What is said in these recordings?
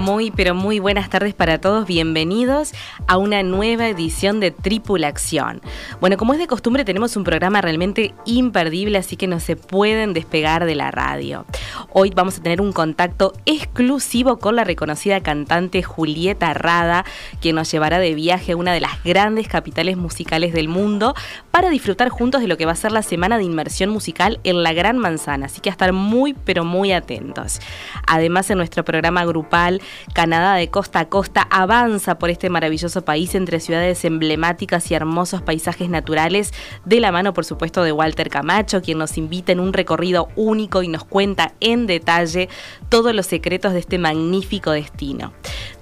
Muy, pero muy buenas tardes para todos. Bienvenidos a una nueva edición de Tripulación. Bueno, como es de costumbre, tenemos un programa realmente imperdible, así que no se pueden despegar de la radio. Hoy vamos a tener un contacto exclusivo con la reconocida cantante Julieta Rada, quien nos llevará de viaje a una de las grandes capitales musicales del mundo para disfrutar juntos de lo que va a ser la semana de inmersión musical en la Gran Manzana. Así que a estar muy, pero muy atentos. Además, en nuestro programa grupal, Canadá de costa a costa avanza por este maravilloso país entre ciudades emblemáticas y hermosos paisajes naturales, de la mano por supuesto de Walter Camacho, quien nos invita en un recorrido único y nos cuenta en detalle todos los secretos de este magnífico destino.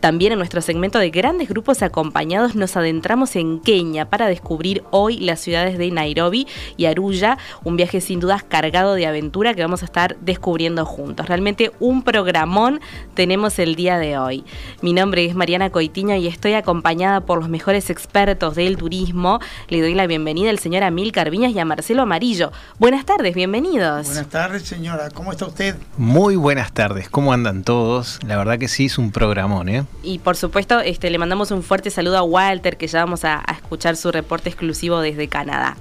También en nuestro segmento de grandes grupos acompañados nos adentramos en Kenia para descubrir hoy las ciudades de Nairobi y Aruya, un viaje sin dudas cargado de aventura que vamos a estar descubriendo juntos. Realmente un programón tenemos el día de hoy. Mi nombre es Mariana Coitiño y estoy acompañada por los mejores expertos del turismo. Le doy la bienvenida al señor Amil Carviñas y a Marcelo Amarillo. Buenas tardes, bienvenidos. Buenas tardes, señora. ¿Cómo está usted? Muy buenas tardes. ¿Cómo andan todos? La verdad que sí es un programón, ¿eh? Y por supuesto, este, le mandamos un fuerte saludo a Walter, que ya vamos a, escuchar su reporte exclusivo desde Canadá.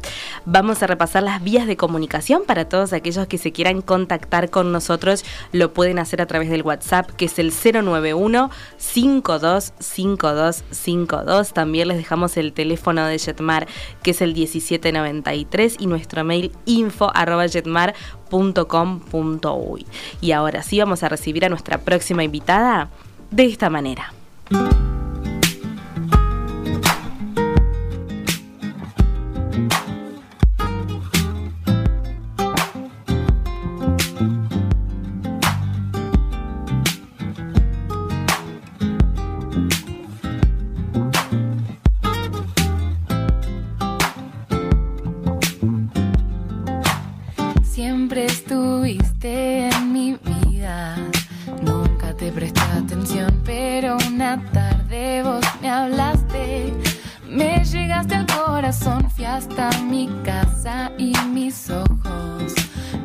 Vamos a repasar las vías de comunicación para todos aquellos que se quieran contactar con nosotros. Lo pueden hacer a través del WhatsApp, que es el 091 525252. También les dejamos el teléfono de Jetmar, que es el 1793, y nuestro mail info arroba jetmar.com.uy. Y ahora sí vamos a recibir a nuestra próxima invitada de esta manera. Pero una tarde vos me hablaste. Me llegaste al corazón, fui hasta mi casa y mis ojos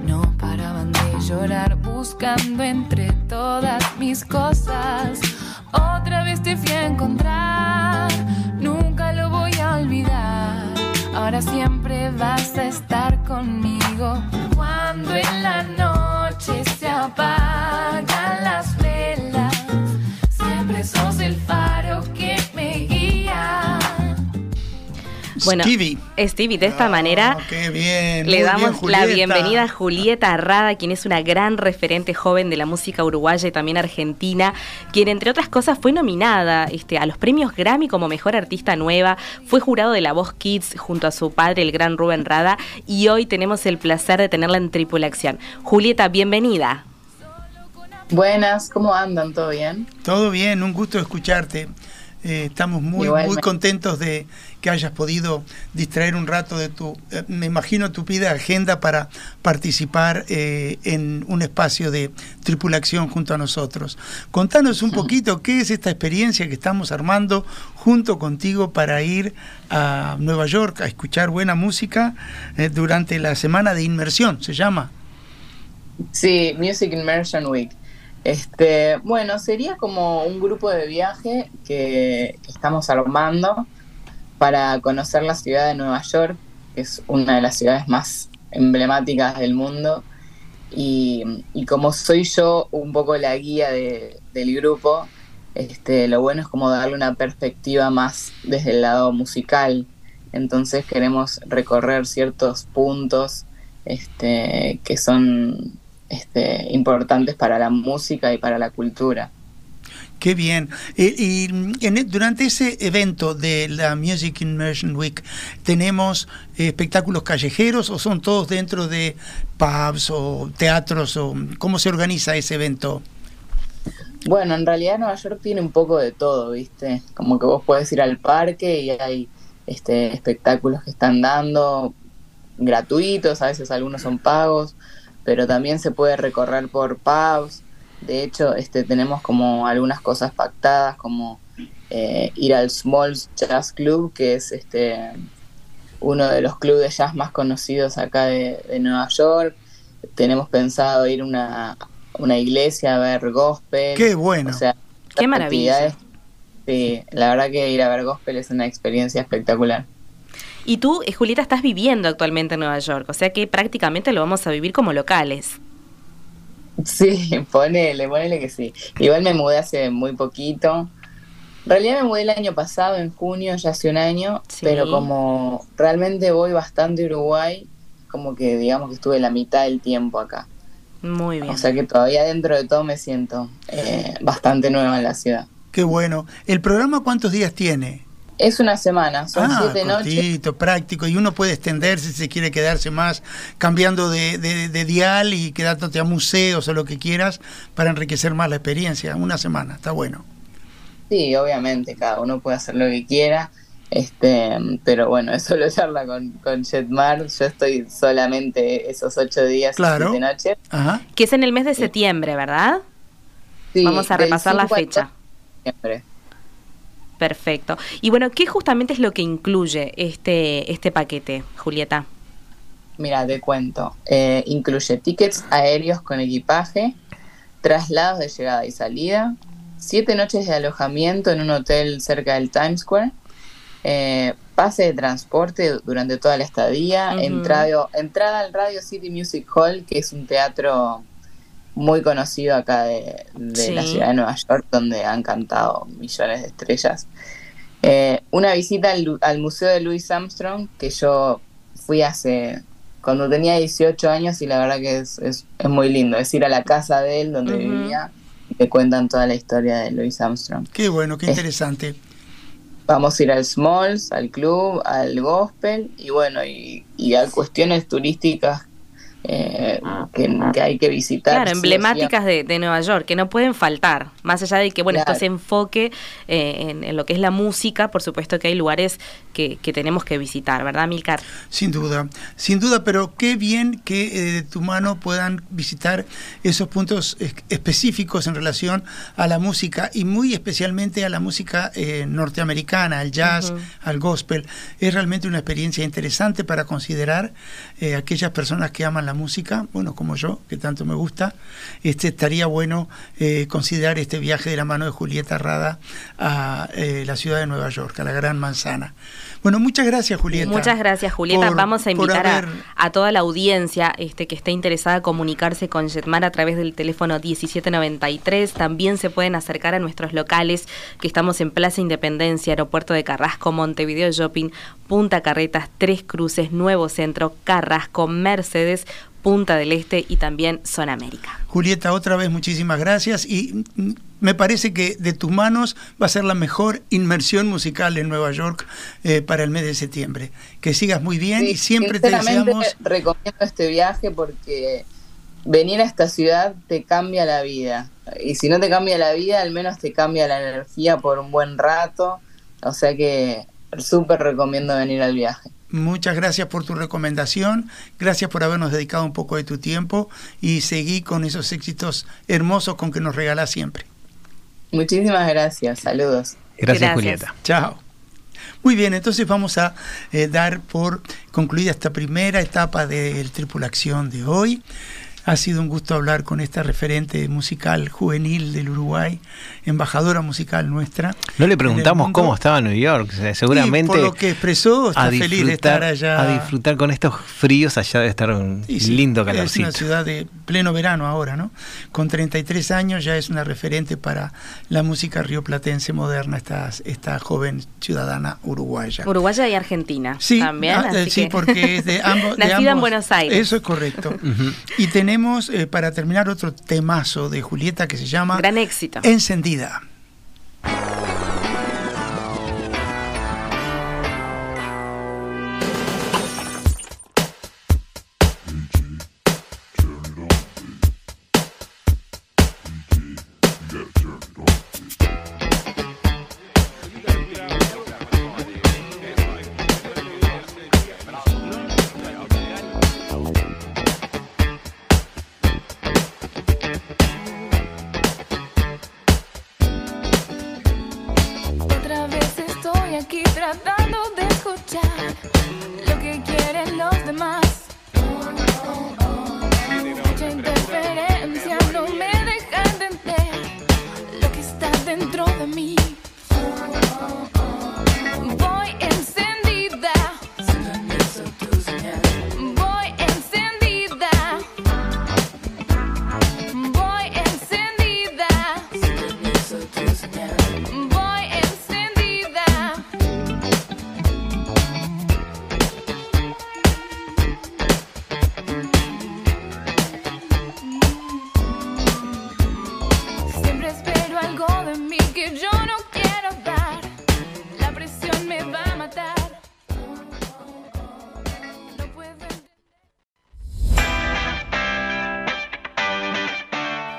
no paraban de llorar buscando entre todas mis cosas. Otra vez te fui a encontrar, nunca lo voy a olvidar. Ahora siempre vas a estar conmigo cuando en la noche se apagan Bueno, Stevie. Stevie, de esta Ah, manera qué bien, le muy damos bien, la bienvenida a Julieta Arrada, quien es una gran referente joven de la música uruguaya y también argentina, quien entre otras cosas fue nominada este, a los premios Grammy como Mejor Artista Nueva, fue jurado de La Voz Kids junto a su padre, el gran Rubén Rada, y hoy tenemos el placer de tenerla en Tripulación. Julieta, bienvenida. Buenas, ¿cómo andan? ¿Todo bien? Todo bien, un gusto escucharte. Eh, estamos muy, Igualmente. muy contentos de que hayas podido distraer un rato de tu, eh, me imagino, tu vida agenda para participar eh, en un espacio de tripulación junto a nosotros. Contanos un poquito qué es esta experiencia que estamos armando junto contigo para ir a Nueva York a escuchar buena música eh, durante la semana de inmersión, se llama. Sí, Music Immersion Week. Este, bueno, sería como un grupo de viaje que, que estamos armando para conocer la ciudad de Nueva York, que es una de las ciudades más emblemáticas del mundo. Y, como soy yo un poco la guía de- del grupo, este, lo bueno es como darle una perspectiva más desde el lado musical. Entonces queremos recorrer ciertos puntos este, que son este, importantes para la música y para la cultura. Qué bien. Eh, y en, e, durante ese evento de la Music Immersion Week, ¿tenemos espectáculos callejeros o son todos dentro de pubs o teatros? o ¿Cómo se organiza ese evento? Bueno, en realidad Nueva York tiene un poco de todo, ¿viste? Como que vos puedes ir al parque y hay este, espectáculos que están dando gratuitos, a veces algunos son pagos, pero también se puede recorrer por pubs de hecho, este, tenemos como algunas cosas pactadas, como eh, ir al Small Jazz Club, que es este uno de los clubes de jazz más conocidos acá de, Nueva York. Tenemos pensado ir a una, una iglesia a ver gospel. Qué bueno. O sea, Qué maravilla. Sí, la verdad que ir a ver gospel es una experiencia espectacular. Y tú, eh, Julieta, estás viviendo actualmente en Nueva York, o sea que prácticamente lo vamos a vivir como locales. Sí, ponele, ponele que sí. Igual me mudé hace muy poquito. En realidad me mudé el año pasado, en junio, ya hace un año, pero como realmente voy bastante a Uruguay, como que digamos que estuve la mitad del tiempo acá. Muy bien. O sea que todavía dentro de todo me siento eh, bastante nueva en la ciudad. Qué bueno. ¿El programa cuántos días tiene? Es una semana, son ah, siete noches. práctico, y uno puede extenderse si se quiere quedarse más, cambiando de, de, dial y quedándote a museos o lo que quieras para enriquecer más la experiencia. Una semana, está bueno. Sí, obviamente, cada uno puede hacer lo que quiera. Este, pero bueno, eso lo charla con, con Jetmar. Yo estoy solamente esos ocho días claro. y siete noches. Ajá. Que es en el mes de septiembre, ¿verdad? Sí, Vamos a repasar la fecha. Septiembre. Perfecto. Y bueno, ¿qué justamente es lo que incluye este, este paquete, Julieta? Mira, te cuento. Eh, incluye tickets aéreos con equipaje, traslados de llegada y salida, siete noches de alojamiento en un hotel cerca del Times Square, eh, pase de transporte durante toda la estadía, entrada, entrada al Radio City Music Hall, que es un teatro muy conocido acá de, la ciudad de Nueva York, donde han cantado millones de estrellas. Eh, una visita al, Museo de Louis Armstrong, que yo fui hace cuando tenía 18 años y la verdad que es, es, muy lindo. Es ir a la casa de él, donde vivía, y te cuentan toda la historia de Louis Armstrong. Qué bueno, qué interesante. vamos a ir al Smalls, al club, al gospel y bueno, y, y a cuestiones turísticas eh, que, hay que visitar. Claro, emblemáticas de, Nueva York, que no pueden faltar, más allá de que, bueno, esto se enfoque eh, en, lo que es la música, por supuesto que hay lugares que, tenemos que visitar, ¿verdad, Milcar? Sin duda, sin duda, pero qué bien que eh, de tu mano puedan visitar esos puntos específicos en relación a la música y muy especialmente a la música norteamericana, al jazz, al gospel. Es realmente una experiencia interesante para considerar aquellas personas que aman la música, bueno, como yo, que tanto me gusta, este, estaría bueno eh, considerar este viaje de la mano de Julieta Rada a eh, la ciudad de Nueva York, a la Gran Manzana. Bueno, muchas gracias, Julieta. Muchas gracias, Julieta. Vamos a invitar a, toda la audiencia este, que esté interesada a comunicarse con Jetmar a través del teléfono 1793. También se pueden acercar a nuestros locales que estamos en Plaza Independencia, Aeropuerto de Carrasco, Montevideo Shopping, Punta Carretas, Tres Cruces, Nuevo Centro, Carrasco, Mercedes, Punta del Este y también Zona América. Julieta, otra vez muchísimas gracias y me parece que de tus manos va a ser la mejor inmersión musical en Nueva York eh, para el mes de septiembre. Que sigas muy bien y siempre te deseamos... Recomiendo este viaje porque venir a esta ciudad te cambia la vida. Y si no te cambia la vida, al menos te cambia la energía por un buen rato. O sea que súper recomiendo venir al viaje. Muchas gracias por tu recomendación, gracias por habernos dedicado un poco de tu tiempo y seguí con esos éxitos hermosos con que nos regalás siempre. Muchísimas gracias, saludos. Gracias, Julieta. Chao. Muy bien, entonces vamos a eh, dar por concluida esta primera etapa de Tripulación de hoy. Ha sido un gusto hablar con esta referente musical juvenil del Uruguay, embajadora musical nuestra. No le preguntamos cómo estaba New York, seguramente. por lo que expresó, está feliz de estar allá. A disfrutar con estos fríos, allá de estar un lindo calorcito. Es una ciudad de pleno verano ahora, ¿no? Con 33 años ya es una referente para la música rioplatense moderna, esta, esta joven ciudadana uruguaya. Uruguaya y argentina sí, también. Ah, sí, porque es de ambos. Nacida en Buenos Aires. Eso es correcto. Y tenemos tenemos eh, para terminar otro temazo de Julieta que se llama Gran éxito. Encendida.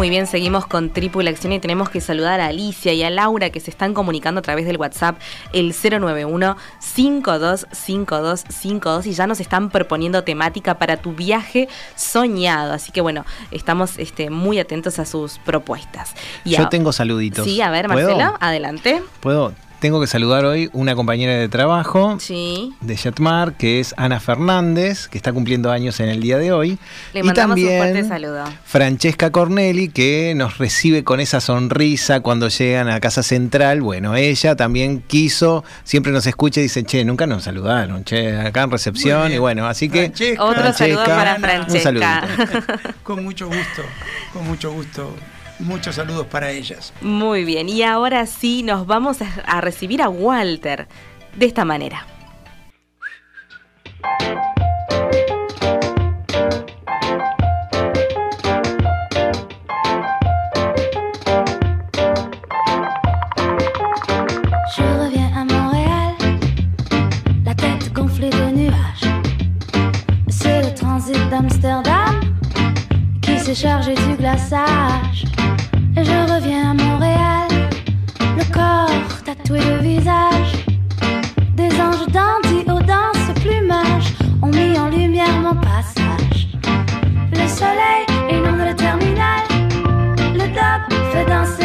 Muy bien, seguimos con Tripulación y tenemos que saludar a Alicia y a Laura que se están comunicando a través del WhatsApp el 091-525252 y ya nos están proponiendo temática para tu viaje soñado. Así que bueno, estamos este, muy atentos a sus propuestas. Y Yo a- tengo saluditos. Sí, a ver, ¿Puedo? Marcelo, adelante. ¿Puedo? Tengo que saludar hoy una compañera de trabajo Sí. de Jetmar, que es Ana Fernández, que está cumpliendo años en el día de hoy. Le Y mandamos un también fuerte saludo. Francesca Corneli, que nos recibe con esa sonrisa cuando llegan a Casa Central. Bueno, ella también quiso, siempre nos escucha y dice, che, nunca nos saludaron, che, acá en recepción. Y bueno, así que... Francesca, Otro saludo para Francesca. Con mucho gusto, con mucho gusto. Muchos saludos para ellas. Muy bien, y ahora sí nos vamos a, recibir a Walter de esta manera. Je reviens à Montréal, la tête gonflée de nuages. C'est le transit d'Amsterdam s'est chargé du glaçage. Et je reviens à Montréal, le corps tatoué de visage. Des anges dandys aux danses plumage ont mis en lumière mon passage. Le soleil inonde le terminal, le top fait danser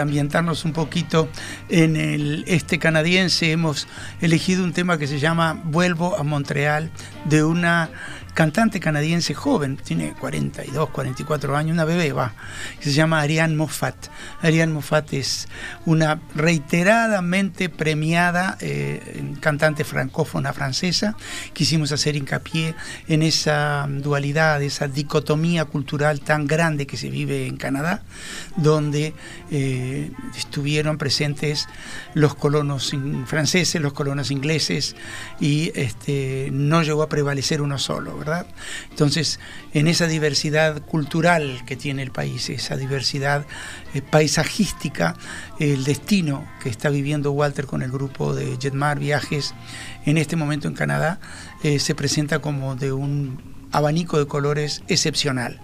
ambientarnos un poquito en el este canadiense, hemos elegido un tema que se llama Vuelvo a Montreal, de una cantante canadiense joven, tiene 42, 44 años, una bebé va, se llama Ariane Moffat. Ariane Moffat es una reiteradamente premiada eh, cantante francófona francesa. Quisimos hacer hincapié en esa dualidad, esa dicotomía cultural tan grande que se vive en Canadá, donde eh, estuvieron presentes los colonos franceses, los colonos ingleses, y este, no llegó a prevalecer uno solo, Entonces, en esa diversidad cultural que tiene el país, esa diversidad eh, paisajística, el destino que está viviendo Walter con el grupo de Jetmar Viajes en este momento en Canadá eh, se presenta como de un abanico de colores excepcional.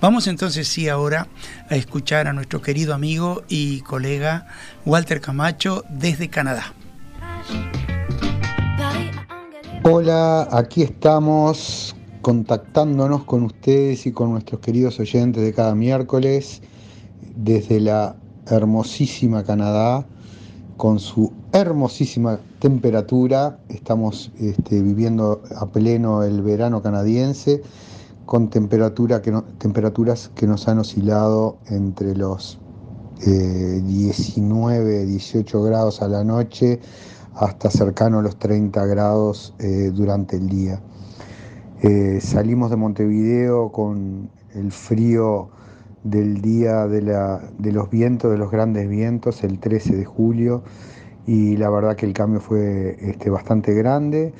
Vamos entonces sí ahora a escuchar a nuestro querido amigo y colega Walter Camacho desde Canadá. Hola, aquí estamos contactándonos con ustedes y con nuestros queridos oyentes de cada miércoles desde la hermosísima Canadá con su hermosísima temperatura. Estamos este, viviendo a pleno el verano canadiense con temperatura que temperaturas que nos han oscilado entre los 19, eh, 18 grados a la noche hasta cercano a los 30 grados eh, durante el día. Eh, salimos de Montevideo con el frío del día de, los vientos, de los grandes vientos, el 13 de julio, y la verdad que el cambio fue este, bastante grande.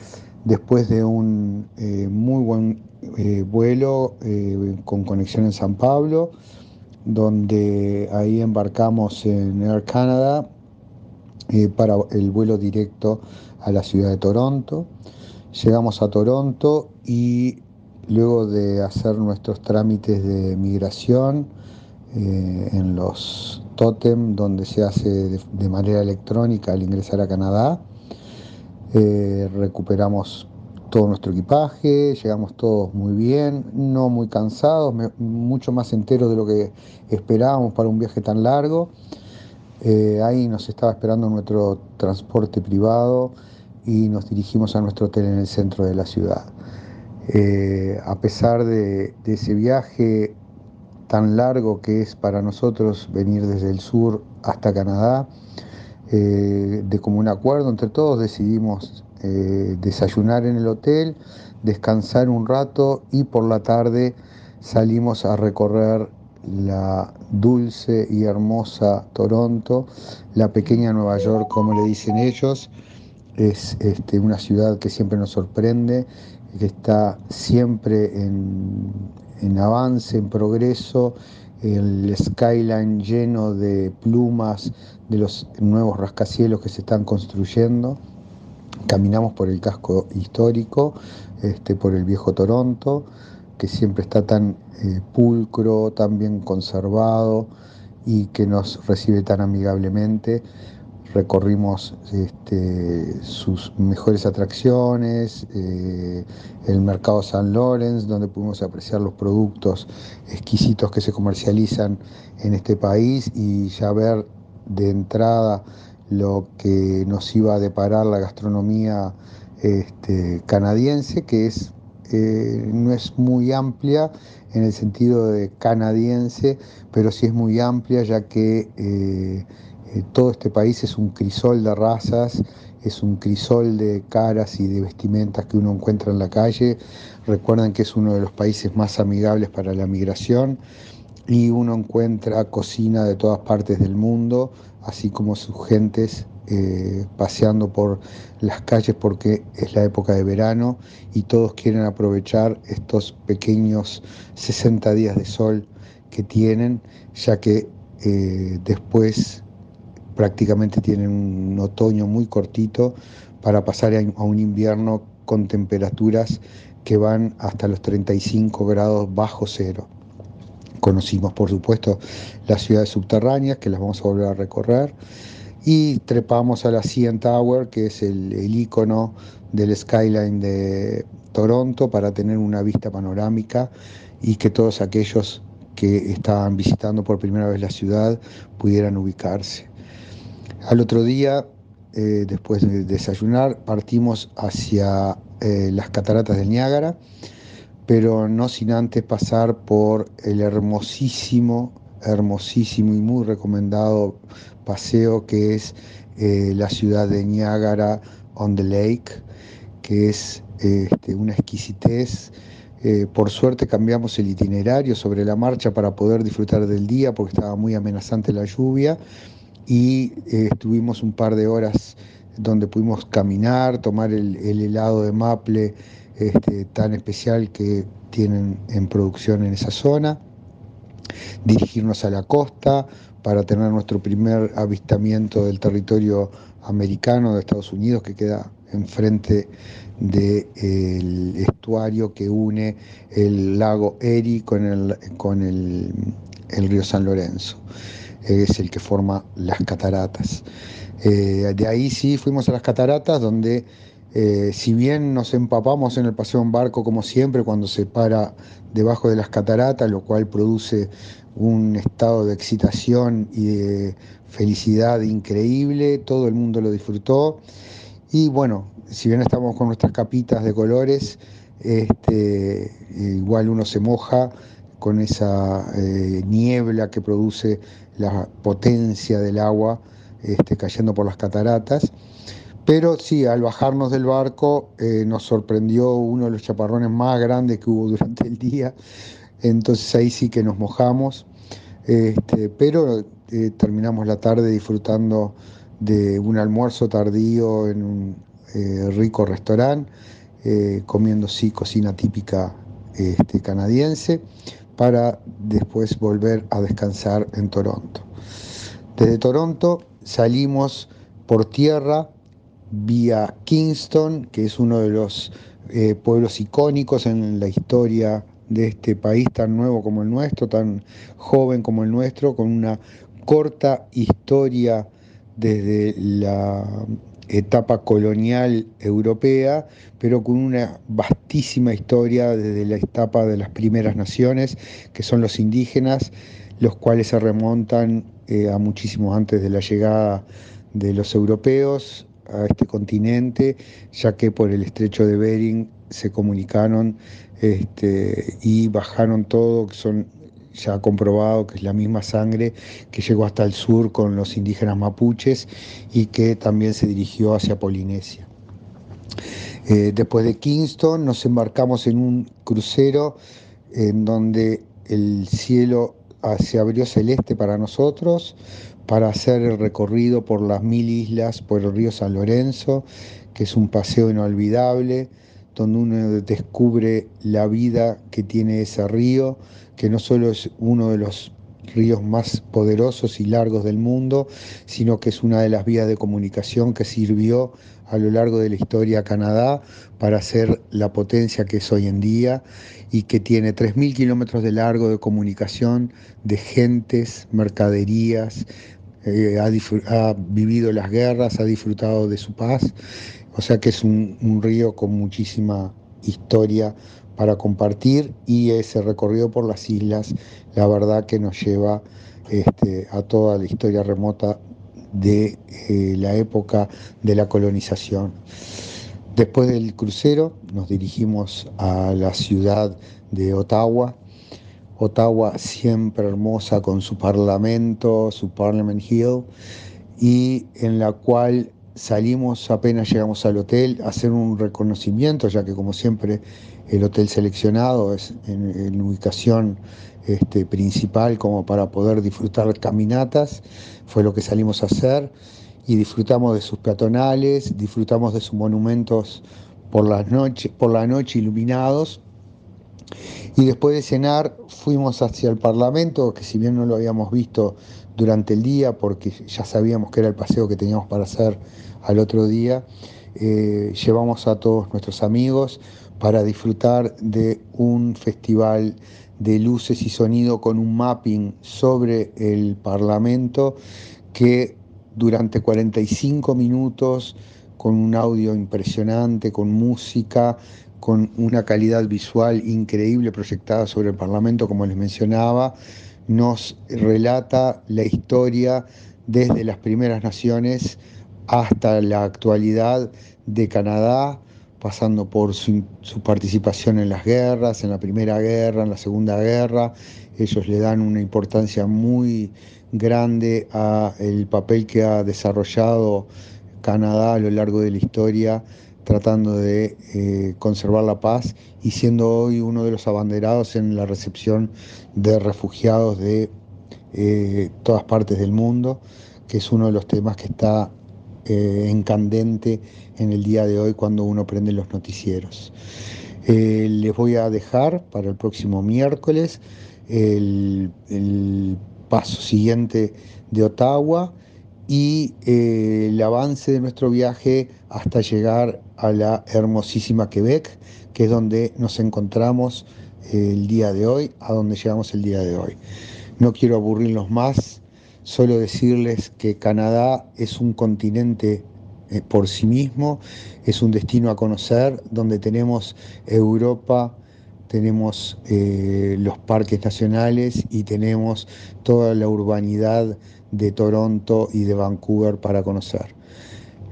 Después de un eh, muy buen eh, vuelo con conexión en San Pablo, donde ahí embarcamos en Air Canada para el vuelo directo a la ciudad de Toronto. Llegamos a Toronto y Luego de hacer nuestros trámites de migración eh, en los totem, donde se hace de, manera electrónica al ingresar a Canadá, eh, recuperamos todo nuestro equipaje, llegamos todos muy bien, no muy cansados, mucho más enteros de lo que esperábamos para un viaje tan largo. Eh, ahí nos estaba esperando nuestro transporte privado y nos dirigimos a nuestro hotel en el centro de la ciudad. Eh, a pesar de, ese viaje tan largo que es para nosotros venir desde el sur hasta Canadá, eh, de común acuerdo entre todos decidimos eh, desayunar en el hotel, descansar un rato y por la tarde salimos a recorrer la dulce y hermosa Toronto, la pequeña Nueva York como le dicen ellos. Es este, una ciudad que siempre nos sorprende que está siempre en, avance, en progreso, el skyline lleno de plumas de los nuevos rascacielos que se están construyendo. Caminamos por el casco histórico, este, por el viejo Toronto, que siempre está tan eh, pulcro, tan bien conservado y que nos recibe tan amigablemente recorrimos este, sus mejores atracciones, eh, el mercado San Lorenz, donde pudimos apreciar los productos exquisitos que se comercializan en este país y ya ver de entrada lo que nos iba a deparar la gastronomía este, canadiense, que es, eh, no es muy amplia en el sentido de canadiense, pero sí es muy amplia ya que eh, eh, todo este país es un crisol de razas, es un crisol de caras y de vestimentas que uno encuentra en la calle. Recuerden que es uno de los países más amigables para la migración y uno encuentra cocina de todas partes del mundo, así como sus gentes eh, paseando por las calles porque es la época de verano y todos quieren aprovechar estos pequeños 60 días de sol que tienen, ya que eh, después prácticamente tienen un otoño muy cortito para pasar a un invierno con temperaturas que van hasta los 35 grados bajo cero. Conocimos, por supuesto, las ciudades subterráneas, que las vamos a volver a recorrer, y trepamos a la CN Tower, que es el, el icono del skyline de Toronto, para tener una vista panorámica y que todos aquellos que estaban visitando por primera vez la ciudad pudieran ubicarse. Al otro día, eh, después de desayunar, partimos hacia eh, las cataratas del Niágara, pero no sin antes pasar por el hermosísimo, hermosísimo y muy recomendado paseo que es eh, la ciudad de Niágara on the Lake, que es este, una exquisitez. por suerte cambiamos el itinerario sobre la marcha para poder disfrutar del día porque estaba muy amenazante la lluvia y eh, estuvimos un par de horas donde pudimos caminar, tomar el, helado de maple este, tan especial que tienen en producción en esa zona, dirigirnos a la costa para tener nuestro primer avistamiento del territorio americano de Estados Unidos que queda enfrente del estuario que une el lago Erie con el, con el río San Lorenzo es el que forma las cataratas. Eh, de ahí sí fuimos a las cataratas donde Eh, si bien nos empapamos en el paseo en barco como siempre cuando se para debajo de las cataratas, lo cual produce un estado de excitación y de felicidad increíble, todo el mundo lo disfrutó y bueno, si bien estamos con nuestras capitas de colores, este, igual uno se moja con esa eh, niebla que produce la potencia del agua este, cayendo por las cataratas. Pero sí, al bajarnos del barco eh, nos sorprendió uno de los chaparrones más grandes que hubo durante el día. Entonces ahí sí que nos mojamos. Este, pero eh, terminamos la tarde disfrutando de un almuerzo tardío en un eh, rico restaurante, comiendo sí cocina típica este, canadiense, para después volver a descansar en Toronto. Desde Toronto salimos por tierra vía Kingston, que es uno de los eh, pueblos icónicos en la historia de este país tan nuevo como el nuestro, tan joven como el nuestro, con una corta historia desde la etapa colonial europea, pero con una vastísima historia desde la etapa de las primeras naciones, que son los indígenas, los cuales se remontan eh, a muchísimo antes de la llegada de los europeos a este continente, ya que por el estrecho de Bering se comunicaron este, y bajaron todo, que son ya comprobado que es la misma sangre que llegó hasta el sur con los indígenas mapuches y que también se dirigió hacia Polinesia. Eh, después de Kingston nos embarcamos en un crucero en donde el cielo ah, se abrió celeste para nosotros, para hacer el recorrido por las mil islas, por el río San Lorenzo, que es un paseo inolvidable, donde uno descubre la vida que tiene ese río, que no solo es uno de los ríos más poderosos y largos del mundo, sino que es una de las vías de comunicación que sirvió a lo largo de la historia a Canadá para ser la potencia que es hoy en día y que tiene 3.000 kilómetros de largo de comunicación de gentes, mercaderías, eh, ha, vivido las guerras, ha disfrutado de su paz, o sea que es un, río con muchísima historia para compartir y ese recorrido por las islas, la verdad que nos lleva este, a toda la historia remota de eh, la época de la colonización. Después del crucero nos dirigimos a la ciudad de Ottawa, Ottawa siempre hermosa con su parlamento, su Parliament Hill, y en la cual salimos apenas llegamos al hotel a hacer un reconocimiento, ya que como siempre el hotel seleccionado es en, ubicación este, principal como para poder disfrutar caminatas, fue lo que salimos a hacer y disfrutamos de sus peatonales, disfrutamos de sus monumentos por, las por la noche iluminados. Y después de cenar fuimos hacia el Parlamento, que si bien no lo habíamos visto durante el día, porque ya sabíamos que era el paseo que teníamos para hacer al otro día, eh, llevamos a todos nuestros amigos para disfrutar de un festival de luces y sonido con un mapping sobre el Parlamento que durante 45 minutos, con un audio impresionante, con música, con una calidad visual increíble proyectada sobre el Parlamento, como les mencionaba, nos relata la historia desde las primeras naciones hasta la actualidad de Canadá, pasando por su, participación en las guerras, en la Primera Guerra, en la Segunda Guerra. Ellos le dan una importancia muy grande al papel que ha desarrollado Canadá a lo largo de la historia tratando de eh, conservar la paz y siendo hoy uno de los abanderados en la recepción de refugiados de eh, todas partes del mundo, que es uno de los temas que está eh, en candente en el día de hoy cuando uno prende los noticieros. les voy a dejar para el próximo miércoles el, paso siguiente de Ottawa y el avance de nuestro viaje hasta llegar a la hermosísima Quebec, que es donde nos encontramos eh, el día de hoy, a donde llegamos el día de hoy. No quiero aburrirlos más, solo decirles que Canadá es un continente eh, por sí mismo, es un destino a conocer donde tenemos Europa, tenemos eh, los parques nacionales y tenemos toda la urbanidad de Toronto y de Vancouver para conocer.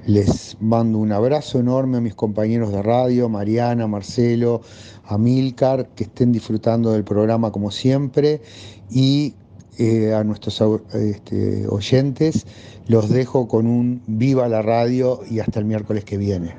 Les mando un abrazo enorme a mis compañeros de radio, Mariana, Marcelo, Amilcar, que estén disfrutando del programa como siempre y eh, a nuestros este, oyentes. Los dejo con un viva la radio y hasta el miércoles que viene.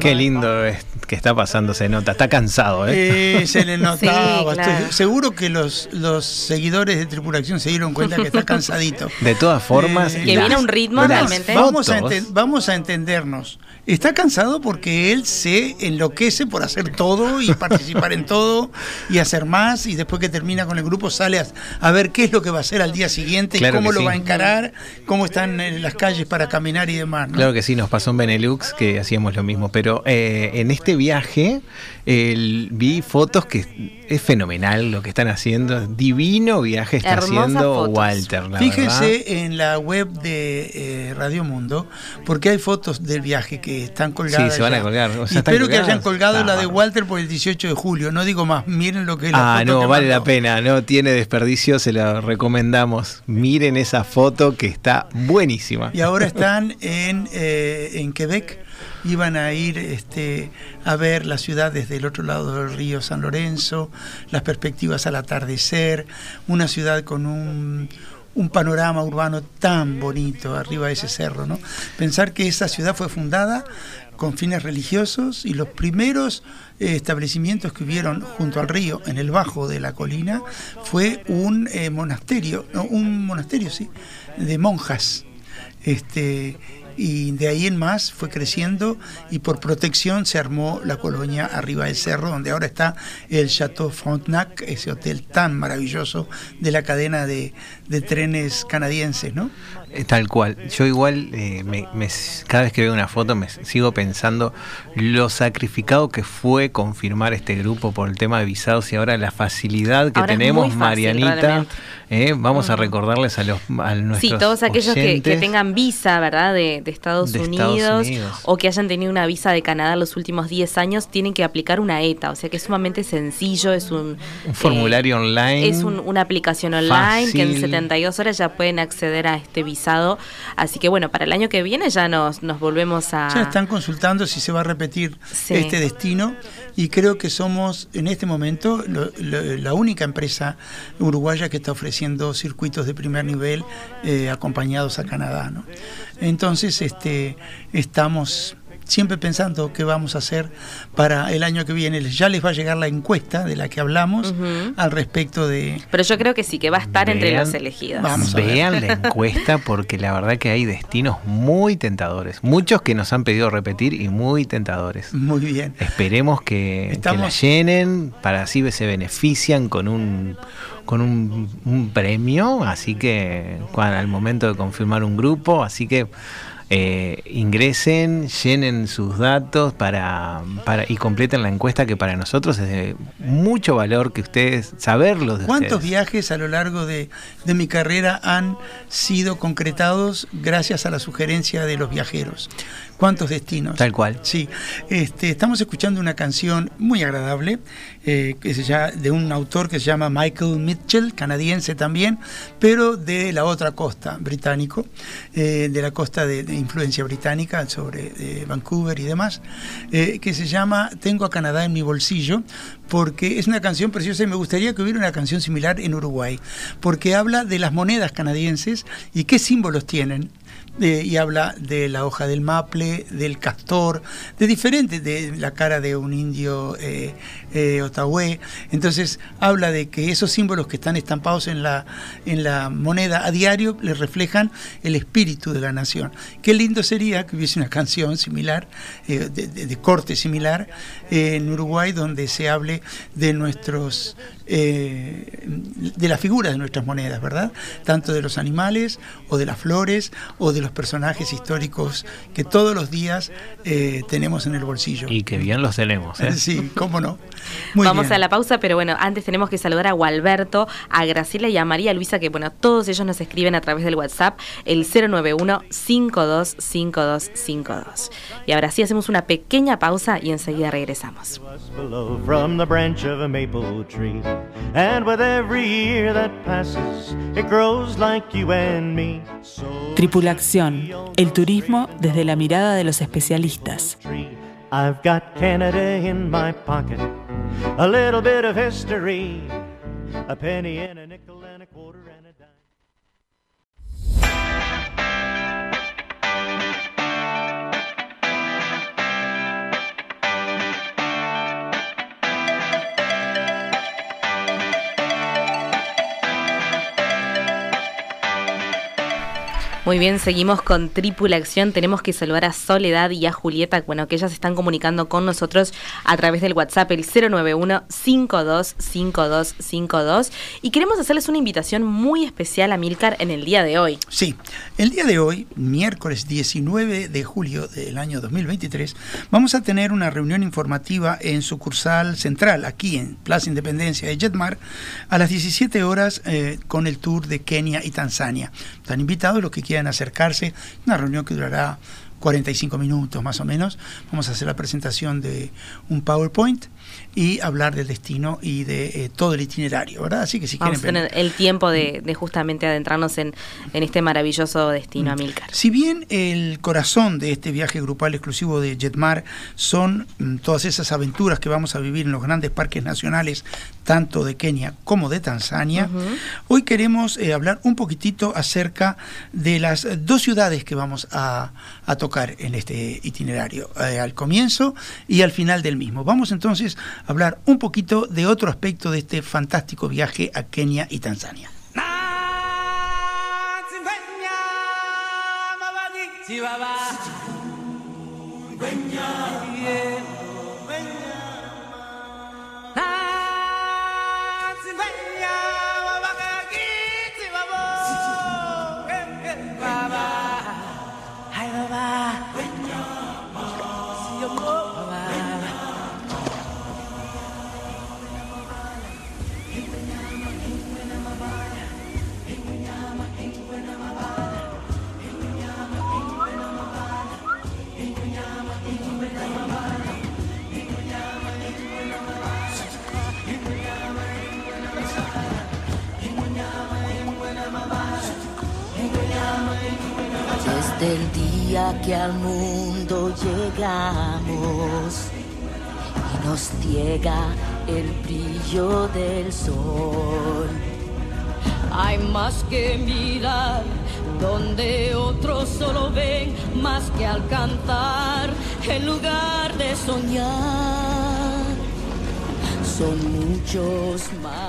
Qué lindo es que está pasando, se nota. Está cansado, ¿eh? se le notaba. seguro que los, los seguidores de Tripulación se dieron cuenta que está cansadito. De todas formas. que viene un ritmo realmente. Vamos a, vamos a entendernos. Está cansado porque él se enloquece por hacer todo y participar en todo y hacer más y después que termina con el grupo sale a, ver qué es lo que va a hacer al día siguiente y cómo lo va a encarar, cómo están en las calles para caminar y demás. Claro que sí, nos pasó en Benelux que hacíamos lo mismo, pero eh, en este viaje vi fotos que es fenomenal lo que están haciendo, divino viaje está haciendo Walter. Fíjense en la web de eh, Radio Mundo, porque hay fotos del viaje que están colgadas. Sí, se van a colgar. espero que hayan colgado la de Walter por el 18 de julio. No digo más, miren lo que es la Ah, no, vale la pena, no tiene desperdicio, se la recomendamos. Miren esa foto que está buenísima. Y ahora están en, eh, en Quebec iban a ir este, a ver la ciudad desde el otro lado del río San Lorenzo, las perspectivas al atardecer, una ciudad con un, panorama urbano tan bonito arriba de ese cerro, ¿no? Pensar que esa ciudad fue fundada con fines religiosos y los primeros eh, establecimientos que hubieron junto al río, en el bajo de la colina, fue un eh, monasterio, no, un monasterio, sí, de monjas. Este, y de ahí en más fue creciendo y por protección se armó la colonia arriba del cerro, donde ahora está el Chateau Frontenac, ese hotel tan maravilloso de la cadena de, trenes canadienses, ¿no? Eh, tal cual. Yo igual, eh, me, cada vez que veo una foto me sigo pensando lo sacrificado que fue confirmar este grupo por el tema de visados y ahora la facilidad que tenemos, Marianita. Eh, vamos a recordarles a los a nuestros Sí, todos aquellos que, tengan visa, ¿verdad? De, Estados, Unidos, o que hayan tenido una visa de Canadá los últimos 10 años, tienen que aplicar una ETA. O sea que es sumamente sencillo, es un... Un formulario online. Es una aplicación online que en 72 horas ya pueden acceder a este visado. Así que bueno, para el año que viene ya nos, nos volvemos a... Ya están consultando si se va a repetir este destino y creo que somos en este momento la única empresa uruguaya que está ofreciendo circuitos de primer nivel eh, acompañados a Canadá. ¿no? Entonces, este, estamos siempre pensando qué vamos a hacer para el año que viene. Ya les va a llegar la encuesta de la que hablamos al respecto de... Pero yo creo que sí, que va a estar entre los elegidos. Vamos Vean la encuesta porque la verdad que hay destinos muy tentadores. Muchos que nos han pedido repetir y muy tentadores. Muy bien. Esperemos que, que la llenen para así se benefician con un con un, premio, así que al momento de confirmar un grupo, así que eh, ingresen, llenen sus datos para, para, y completen la encuesta que para nosotros es de mucho valor que ustedes saberlo. De ¿Cuántos viajes a lo largo de, de, mi carrera han sido concretados gracias a la sugerencia de los viajeros? ¿Cuántos destinos? Tal cual. Sí. Este, estamos escuchando una canción muy agradable eh, que se llama, de un autor que se llama Michael Mitchell, canadiense también, pero de la otra costa, británico, eh, de la costa de, influencia británica sobre Vancouver y demás, eh, que se llama Tengo a Canadá en mi bolsillo, porque es una canción preciosa y me gustaría que hubiera una canción similar en Uruguay, porque habla de las monedas canadienses y qué símbolos tienen y habla de la hoja del maple, del castor, de diferentes, de la cara de un indio eh, eh Entonces habla de que esos símbolos que están estampados en la, en la moneda a diario le reflejan el espíritu de la nación. Qué lindo sería que hubiese una canción similar, eh, de, corte similar, en Uruguay, donde se hable de nuestros eh, de las figuras de nuestras monedas, ¿verdad? Tanto de los animales o de las flores o de los personajes históricos que todos los días eh, tenemos en el bolsillo. Y que bien los tenemos. ¿eh? Sí, cómo no. Vamos a la pausa, pero bueno, antes tenemos que saludar a Gualberto, a Graciela y a María Luisa, que bueno, todos ellos nos escriben a través del WhatsApp, el 091 525252. Y ahora sí hacemos una pequeña pausa y enseguida regresamos. Tripulación, el turismo desde la mirada de los especialistas. I've got Canada in my pocket, a little bit of history, a penny and a nickel Muy bien, seguimos con Tripula Acción. Tenemos que saludar a Soledad y a Julieta, bueno, que ellas están comunicando con nosotros a través del WhatsApp, el 091-525252. Y queremos hacerles una invitación muy especial a Milcar en el día de hoy. Sí, el día de hoy, miércoles 19 de julio del año 2023, vamos a tener una reunión informativa en sucursal central, aquí en Plaza Independencia de Jetmar, a las 17 horas eh, con el tour de Kenia y Tanzania. Están invitados los que quieran acercarse, una reunión que durará 45 minutos más o menos. Vamos a hacer la presentación de un PowerPoint y hablar del destino y de eh, todo el itinerario, ¿verdad? Así que si Vamos quieren... a tener el tiempo de, de justamente adentrarnos en, en, este maravilloso destino, Amilcar. Si bien el corazón de este viaje grupal exclusivo de Jetmar son mm, todas esas aventuras que vamos a vivir en los grandes parques nacionales, tanto de Kenia como de Tanzania, uh -huh. hoy queremos eh, hablar un poquitito acerca de las dos ciudades que vamos a, a tocar en este itinerario, eh, al comienzo y al final del mismo. Vamos entonces hablar un poquito de otro aspecto de este fantástico viaje a Kenia y Tanzania. Desde el día que al mundo llegamos y nos ciega el brillo del sol. Hay más que mirar donde otros solo ven, más que alcanzar en lugar de soñar. Son muchos más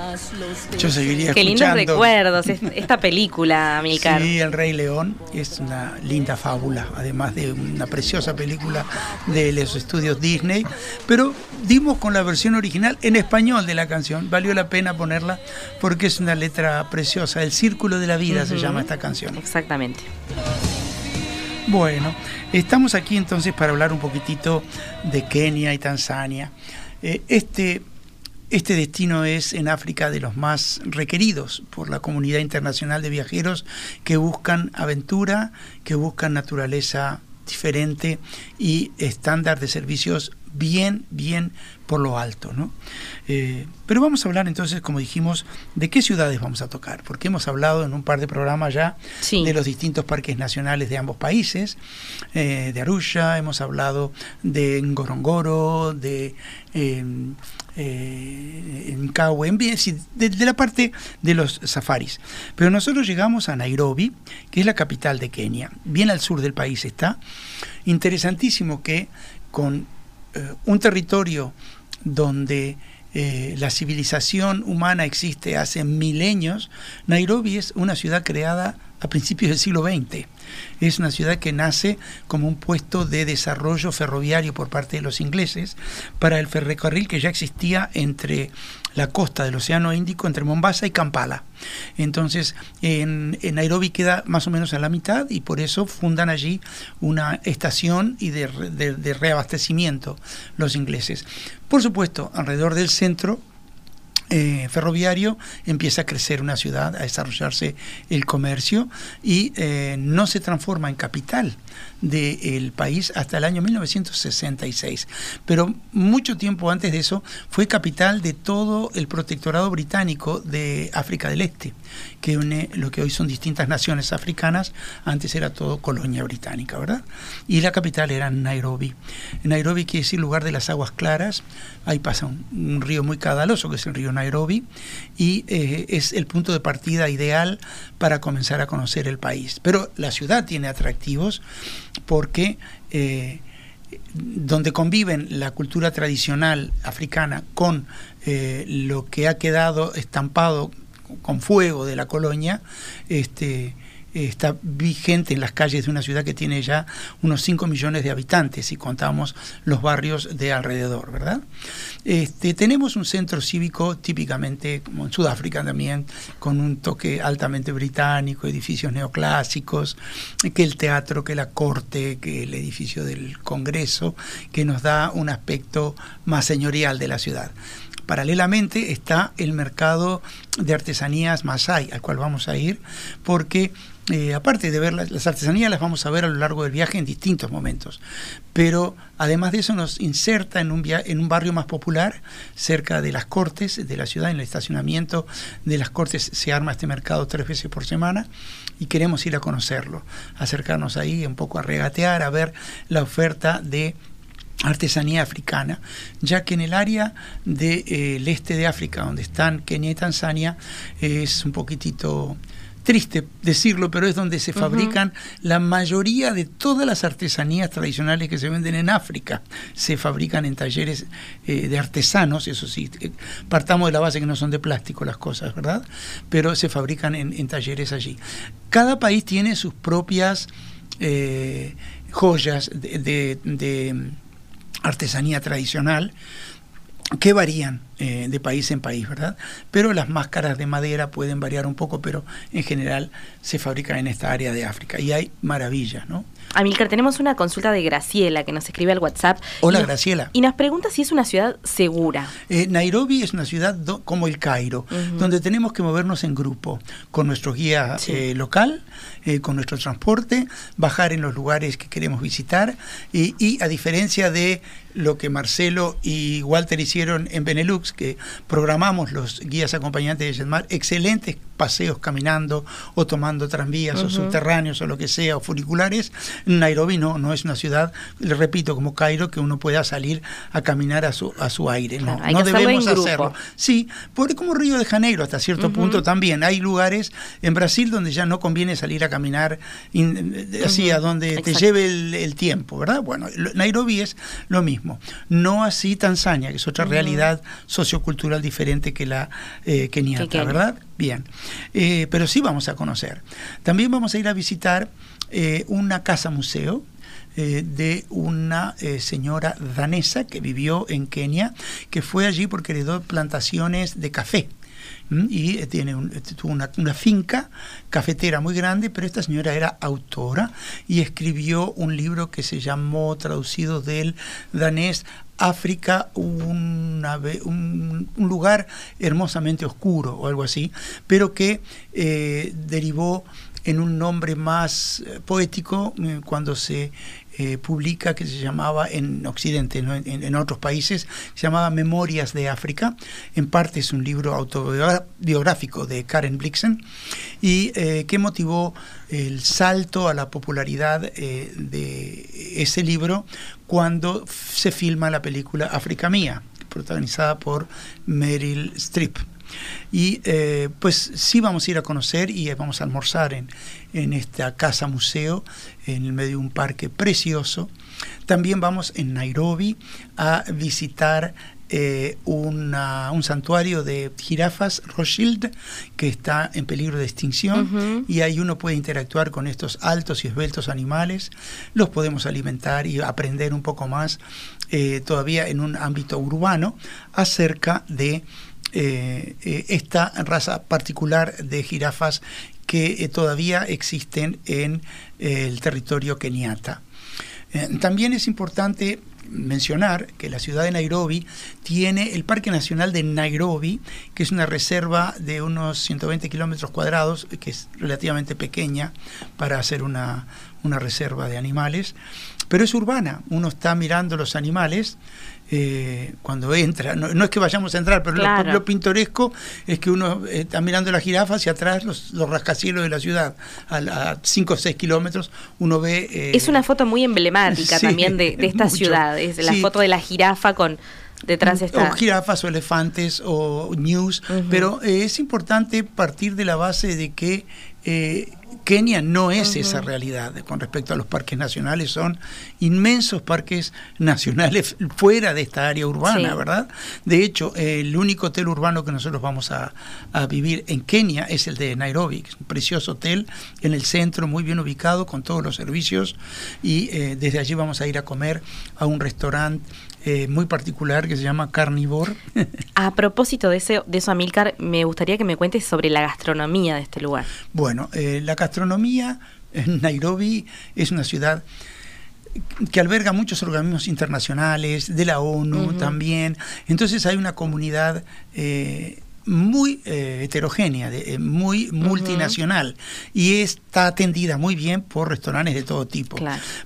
Yo seguiría Qué escuchando. lindos recuerdos esta película, Amilcar. Sí, El Rey León es una linda fábula, además de una preciosa película de los estudios Disney. Pero dimos con la versión original en español de la canción. Valió la pena ponerla porque es una letra preciosa. El Círculo de la Vida uh -huh. se llama esta canción. Exactamente. Bueno, estamos aquí entonces para hablar un poquitito de Kenia y Tanzania. Eh, este este destino es en África de los más requeridos por la comunidad internacional de viajeros que buscan aventura, que buscan naturaleza diferente y estándar de servicios bien, bien por lo alto. ¿no? Eh, pero vamos a hablar entonces, como dijimos, de qué ciudades vamos a tocar, porque hemos hablado en un par de programas ya sí. de los distintos parques nacionales de ambos países, eh, de Arusha, hemos hablado de Ngorongoro, de... Eh, eh, en Kawe, en, de, de, la parte de los safaris. Pero nosotros llegamos a Nairobi, que es la capital de Kenia, bien al sur del país está. Interesantísimo que con eh, un territorio donde eh, la civilización humana existe hace milenios, Nairobi es una ciudad creada a principios del siglo XX. Es una ciudad que nace como un puesto de desarrollo ferroviario por parte de los ingleses para el ferrocarril que ya existía entre la costa del Océano Índico, entre Mombasa y Kampala. Entonces, en, Nairobi queda más o menos a la mitad y por eso fundan allí una estación y de, de reabastecimiento los ingleses. Por supuesto, alrededor del centro eh, ferroviario, empieza a crecer una ciudad, a desarrollarse el comercio y eh, no se transforma en capital del país hasta el año 1966. Pero mucho tiempo antes de eso fue capital de todo el protectorado británico de África del Este, que une lo que hoy son distintas naciones africanas, antes era todo colonia británica, ¿verdad? Y la capital era Nairobi. Nairobi quiere decir lugar de las aguas claras, ahí pasa un, río muy caudaloso que es el río Nairobi, y eh, es el punto de partida ideal para comenzar a conocer el país. Pero la ciudad tiene atractivos porque eh, donde conviven la cultura tradicional africana con eh, lo que ha quedado estampado con fuego de la colonia, este, está vigente en las calles de una ciudad que tiene ya unos 5 millones de habitantes si contamos los barrios de alrededor, ¿verdad? Este, tenemos un centro cívico típicamente, como en Sudáfrica también, con un toque altamente británico, edificios neoclásicos, que el teatro, que la corte, que el edificio del Congreso, que nos da un aspecto más señorial de la ciudad. Paralelamente está el mercado de artesanías Masai, al cual vamos a ir, porque eh, aparte de ver las, artesanías, las vamos a ver a lo largo del viaje en distintos momentos. Pero además de eso nos inserta en un, en un barrio más popular, cerca de las Cortes de la ciudad, en el estacionamiento de las Cortes se arma este mercado tres veces por semana y queremos ir a conocerlo, acercarnos ahí un poco a regatear, a ver la oferta de artesanía africana, ya que en el área del eh, este de África, donde están Kenia y Tanzania, es un poquitito triste decirlo, pero es donde se fabrican la mayoría de todas las artesanías tradicionales que se venden en África. Se fabrican en talleres eh, de artesanos, eso sí, eh, partamos de la base que no son de plástico las cosas, ¿verdad? Pero se fabrican en, talleres allí. Cada país tiene sus propias eh, joyas de artesanía tradicional que varían eh, de país en país, ¿verdad? Pero las máscaras de madera pueden variar un poco, pero en general se fabrican en esta área de África y hay maravillas, ¿no? Amilcar, tenemos una consulta de Graciela que nos escribe al WhatsApp. Hola, Graciela. Y nos pregunta si es una ciudad segura. Eh, Nairobi es una ciudad como el Cairo, donde tenemos que movernos en grupo, con nuestro guía eh, local, eh, con nuestro transporte, bajar en los lugares que queremos visitar y, y a diferencia de lo que Marcelo y Walter hicieron en Benelux, que programamos los guías acompañantes de Jetmar, excelentes paseos caminando o tomando tranvías o subterráneos o lo que sea, o funiculares. Nairobi no, no es una ciudad, le repito, como Cairo, que uno pueda salir a caminar a su, a su aire. no, no debemos hacerlo. Sí, por, como Río de Janeiro hasta cierto punto también. Hay lugares en Brasil donde ya no conviene salir a caminar así a donde te lleve el, tiempo, ¿verdad? Bueno, Nairobi es lo mismo. No así Tanzania, que es otra realidad sociocultural diferente que la eh, keniata, ¿verdad? Bien, eh, pero sí vamos a conocer. También vamos a ir a visitar eh, una casa museo eh, de una señora danesa que vivió en Kenia, que fue allí porque heredó plantaciones de café y tiene tuvo una, una, finca cafetera muy grande, pero esta señora era autora y escribió un libro que se llamó, traducido del danés, África un, lugar hermosamente oscuro o algo así, pero que eh, derivó en un nombre más eh, poético eh, cuando se publica que se llamaba en Occidente, en, otros países, se llamaba Memorias de África. En parte es un libro autobiográfico de Karen Blixen y que motivó el salto a la popularidad de ese libro cuando se filma la película África Mía, protagonizada por Meryl Streep. Y eh, pues sí vamos a ir a conocer y vamos a almorzar en, en esta casa museo, en el medio de un parque precioso. También vamos en Nairobi a visitar eh, un santuario de jirafas, Rothschild, que está en peligro de extinción, y ahí uno puede interactuar con estos altos y esbeltos animales, los podemos alimentar y aprender un poco más eh, todavía en un ámbito urbano acerca de eh, esta raza particular de jirafas que todavía existen en el territorio keniata. también es importante mencionar que la ciudad de Nairobi tiene el Parque Nacional de Nairobi, que es una reserva de unos 120 kilómetros cuadrados, que es relativamente pequeña para hacer una, una reserva de animales, pero es urbana. Uno está mirando los animales eh, cuando entra. No, es que vayamos a entrar, pero lo, pintoresco es que uno eh, está mirando la jirafa hacia atrás, los, rascacielos de la ciudad, a 5 o 6 kilómetros, uno ve... Eh, es una foto muy emblemática también de, esta ciudad, es la foto de la jirafa con... Detrás está. O jirafas o elefantes o news, pero es importante partir de la base de que Kenia no es esa realidad con respecto a los parques nacionales, son inmensos parques nacionales fuera de esta área urbana, ¿verdad? De hecho, el único hotel urbano que nosotros vamos a, vivir en Kenia es el de Nairobi, un precioso hotel en el centro, muy bien ubicado, con todos los servicios, y eh, desde allí vamos a ir a comer a un restaurante eh, muy particular que se llama Carnivore. a propósito de, ese, de eso, Amilcar, me gustaría que me cuentes sobre la gastronomía de este lugar. Bueno, eh, la gastronomía en Nairobi es una ciudad que alberga muchos organismos internacionales, de la ONU también. Entonces hay una comunidad eh, muy eh, heterogénea, de, eh, muy multinacional y está atendida muy bien por restaurantes de todo tipo.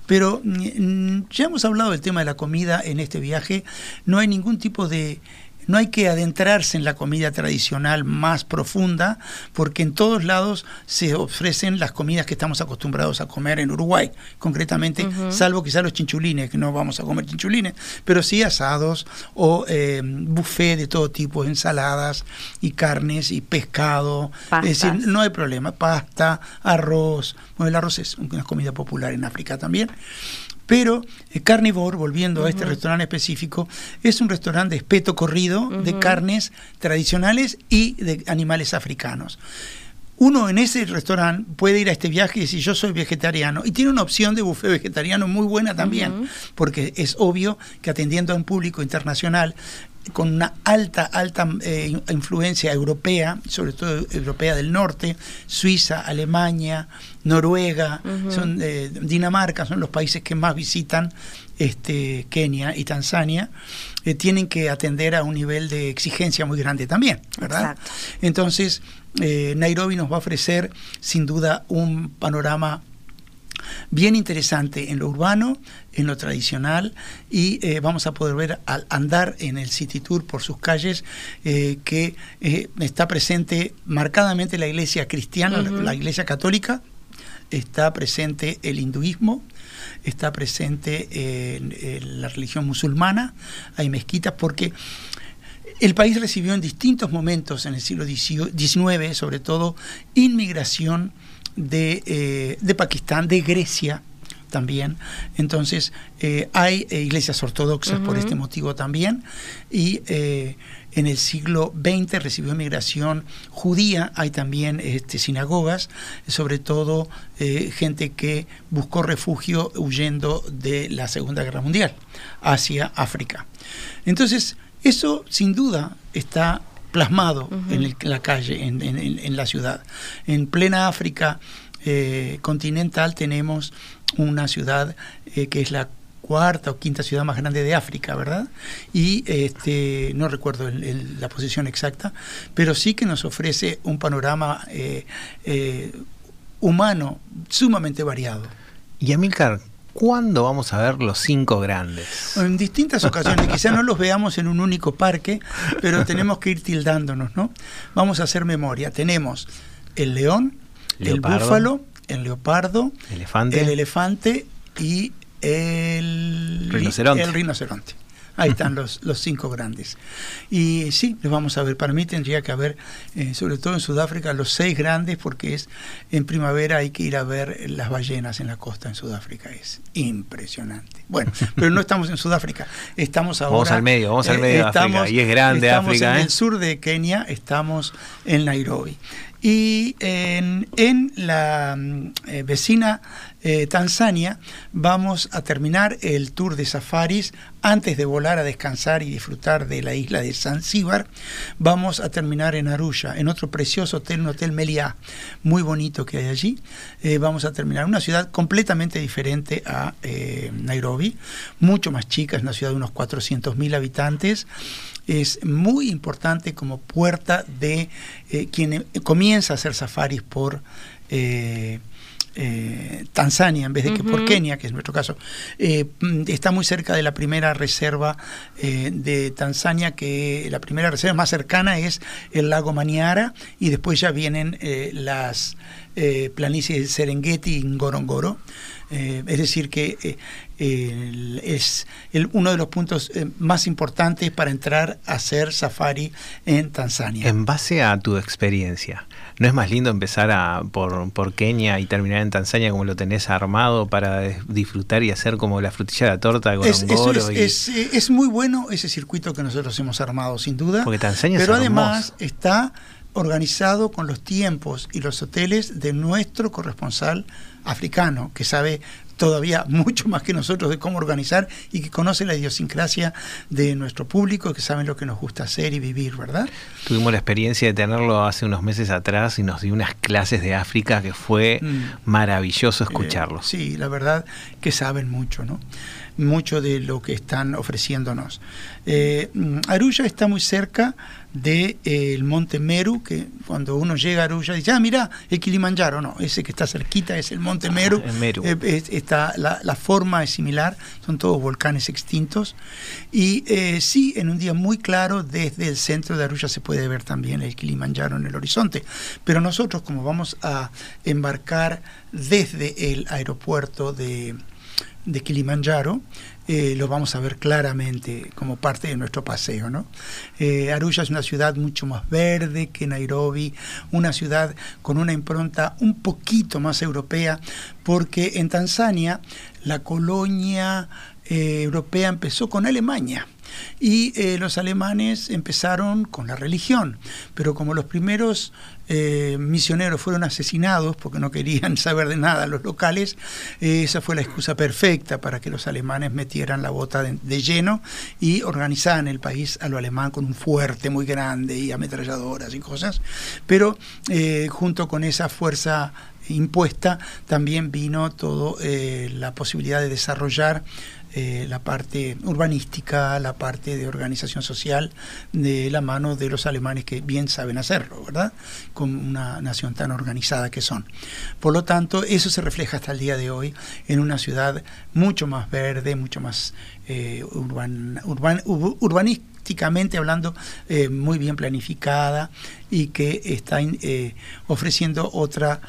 Pero mm, ya hemos hablado del tema de la comida en este viaje, no hay ningún tipo de no hay que adentrarse en la comida tradicional más profunda, porque en todos lados se ofrecen las comidas que estamos acostumbrados a comer en Uruguay, concretamente, salvo quizás los chinchulines, que no vamos a comer chinchulines, pero sí asados o eh, buffet de todo tipo, ensaladas y carnes y pescado. Es decir, no hay problema, pasta, arroz. Bueno, el arroz es una comida popular en África también. Pero eh, Carnivore, volviendo a este restaurante específico, es un restaurante de espeto corrido de carnes tradicionales y de animales africanos. Uno en ese restaurante puede ir a este viaje y decir yo soy vegetariano y tiene una opción de buffet vegetariano muy buena también, porque es obvio que atendiendo a un público internacional con una alta, alta eh, influencia europea, sobre todo europea del norte, Suiza, Alemania, Noruega, son, eh, Dinamarca, son los países que más visitan este, Kenia y Tanzania, eh, tienen que atender a un nivel de exigencia muy grande también, ¿verdad? Entonces, Nairobi nos va a ofrecer sin duda un panorama bien interesante en lo urbano, en lo tradicional y eh, vamos a poder ver al andar en el City Tour por sus calles eh, que eh, está presente marcadamente la iglesia cristiana, la iglesia católica, está presente el hinduismo, está presente la religión musulmana, hay mezquitas porque el país recibió en distintos momentos en el siglo XIX, sobre todo, inmigración de, de Pakistán, de Grecia, también. Entonces, eh, hay eh, iglesias ortodoxas por este motivo también. Y eh, en el siglo XX recibió inmigración judía, hay también este, sinagogas, sobre todo gente que buscó refugio huyendo de la Segunda Guerra Mundial hacia África. Entonces, eso sin duda está plasmado en, la calle, en, la ciudad. En plena África continental tenemos una ciudad eh, que es la cuarta o quinta ciudad más grande de África, ¿verdad? Y este, no recuerdo la posición exacta, pero sí que nos ofrece un panorama eh, eh, humano sumamente variado. Y Amilcar, ¿cuándo vamos a ver los cinco grandes? En distintas ocasiones, quizás no los veamos en un único parque, pero tenemos que ir tildándonos, ¿no? Vamos a hacer memoria. Tenemos el león, el búfalo, el leopardo, elefante. el elefante y el rinoceronte. El rinoceronte. Ahí están los, los cinco grandes. Y sí, los vamos a ver. Para mí tendría que haber, eh, sobre todo en Sudáfrica, los seis grandes, porque es en primavera hay que ir a ver las ballenas en la costa en Sudáfrica. Es impresionante. Bueno, pero no estamos en Sudáfrica. Estamos ahora. Vamos al medio, vamos al medio de África. Y es grande estamos África. En ¿eh? el sur de Kenia, estamos en Nairobi. Y en, la mm, eh, vecina eh, Tanzania vamos a terminar el tour de safaris antes de volar a descansar y disfrutar de la isla de Zanzíbar. Vamos a terminar en Arusha, en otro precioso hotel, un hotel Meliá, muy bonito que hay allí. Eh, vamos a terminar en una ciudad completamente diferente a eh, Nairobi, mucho más chica, es una ciudad de unos 400.000 habitantes es muy importante como puerta de eh, quien eh, comienza a hacer safaris por eh, eh, Tanzania en vez de que por. Kenia, que es nuestro caso. Eh, mm, está muy cerca de la primera reserva eh, de Tanzania, que la primera reserva más cercana es el lago Maniara y después ya vienen eh, las eh, planicies de Serengeti y Ngorongoro. Eh, es decir, que eh, el- es el- uno de los puntos eh, más importantes para entrar a hacer safari en Tanzania. En base a tu experiencia, ¿no es más lindo empezar a, por, por Kenia y terminar en Tanzania como lo tenés armado para disfrutar y hacer como la frutilla de la torta de Es, es, y- es, eh, es muy bueno ese circuito que nosotros hemos armado, sin duda. Porque Tanzania es pero además está organizado con los tiempos y los hoteles de nuestro corresponsal africano, que sabe todavía mucho más que nosotros de cómo organizar y que conoce la idiosincrasia de nuestro público, que saben lo que nos gusta hacer y vivir, ¿verdad? Tuvimos la experiencia de tenerlo hace unos meses atrás y nos dio unas clases de África que fue Mm. maravilloso Eh, escucharlos. sí, la verdad que saben mucho, ¿no? Mucho de lo que están ofreciéndonos. Eh, Arusha está muy cerca del Monte Meru, que cuando uno llega a Arusha dice, ah, mira, el Kilimanjaro, no, ese que está cerquita es el Monte Meru. el Meru. Eh, es- está, la, la forma es similar, son todos volcanes extintos. Y eh, sí, en un día muy claro, desde el centro de Arusha se puede ver también el Kilimanjaro en el horizonte. Pero nosotros, como vamos a embarcar desde el aeropuerto de, de Kilimanjaro, eh, lo vamos a ver claramente como parte de nuestro paseo. ¿no? Eh, Arusha es una ciudad mucho más verde que Nairobi, una ciudad con una impronta un poquito más europea, porque en Tanzania la colonia eh, europea empezó con Alemania. Y los alemanes empezaron con la religión, pero como los primeros eh, misioneros fueron asesinados porque no querían saber de nada los locales, eh, esa fue la excusa perfecta para que los alemanes metieran la bota de, lleno y organizaran el país a lo alemán con un fuerte muy grande y ametralladoras y cosas. Pero eh, junto con esa fuerza impuesta también vino todo eh, la posibilidad de desarrollar eh, la parte urbanística, la parte de organización social de la mano de los alemanes que bien saben hacerlo, ¿verdad? Como una nación tan organizada que son. Por lo tanto, eso se refleja hasta el día de hoy en una ciudad mucho más verde, mucho más eh, hablando, eh, muy bien planificada y que está eh, ofreciendo otra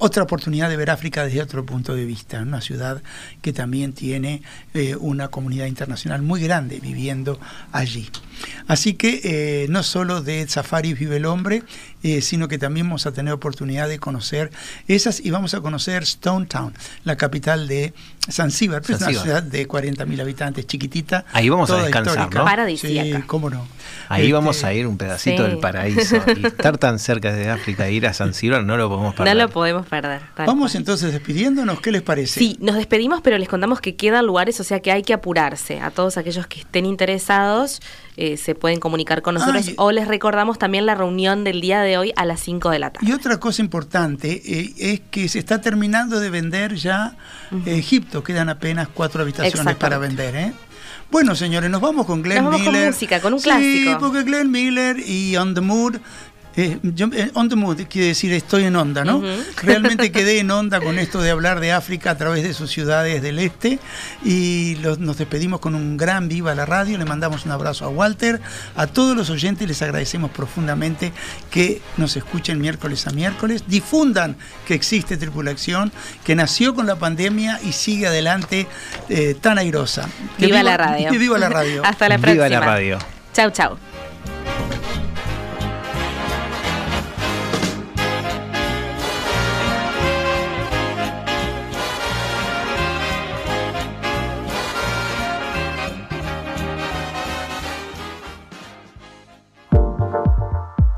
otra oportunidad de ver África desde otro punto de vista, una ciudad que también tiene eh, una comunidad internacional muy grande viviendo allí. Así que eh, no solo de safari vive el hombre, eh, sino que también vamos a tener oportunidad de conocer esas y vamos a conocer Stone Town, la capital de Zanzíbar, que es una ciudad de 40.000 habitantes, chiquitita. Ahí vamos a descansar, histórica. ¿no? Paradisíaca. Sí, cómo no. Ahí Este, vamos a ir un pedacito Sí. del paraíso. Y estar tan cerca de África e ir a Zanzíbar no lo podemos perder. No lo podemos perder. Vamos cual. entonces despidiéndonos, ¿qué les parece? Sí, nos despedimos, pero les contamos que quedan lugares, o sea que hay que apurarse. A todos aquellos que estén interesados eh, se pueden comunicar con nosotros Ay. o les recordamos también la reunión del día de hoy a las 5 de la tarde. Y otra cosa importante eh, es que se está terminando de vender ya eh, Egipto. Quedan apenas cuatro habitaciones para vender. ¿eh? Bueno, señores, nos vamos con Glenn Nos vamos con Miller. música, con un Sí, clásico. porque Glenn Miller y On the Mood Eh, yo, eh, on the mood quiere decir estoy en onda, ¿no? Realmente quedé en onda con esto de hablar de África a través de sus ciudades del este y nos despedimos con un gran viva a la radio. Le mandamos un abrazo a Walter, a todos los oyentes les agradecemos profundamente que nos escuchen miércoles a miércoles, difundan que existe Tripulación, que nació con la pandemia y sigue adelante eh, tan airosa. Viva, la radio. Viva la radio. Hasta la próxima. Viva la radio. Chau, chau.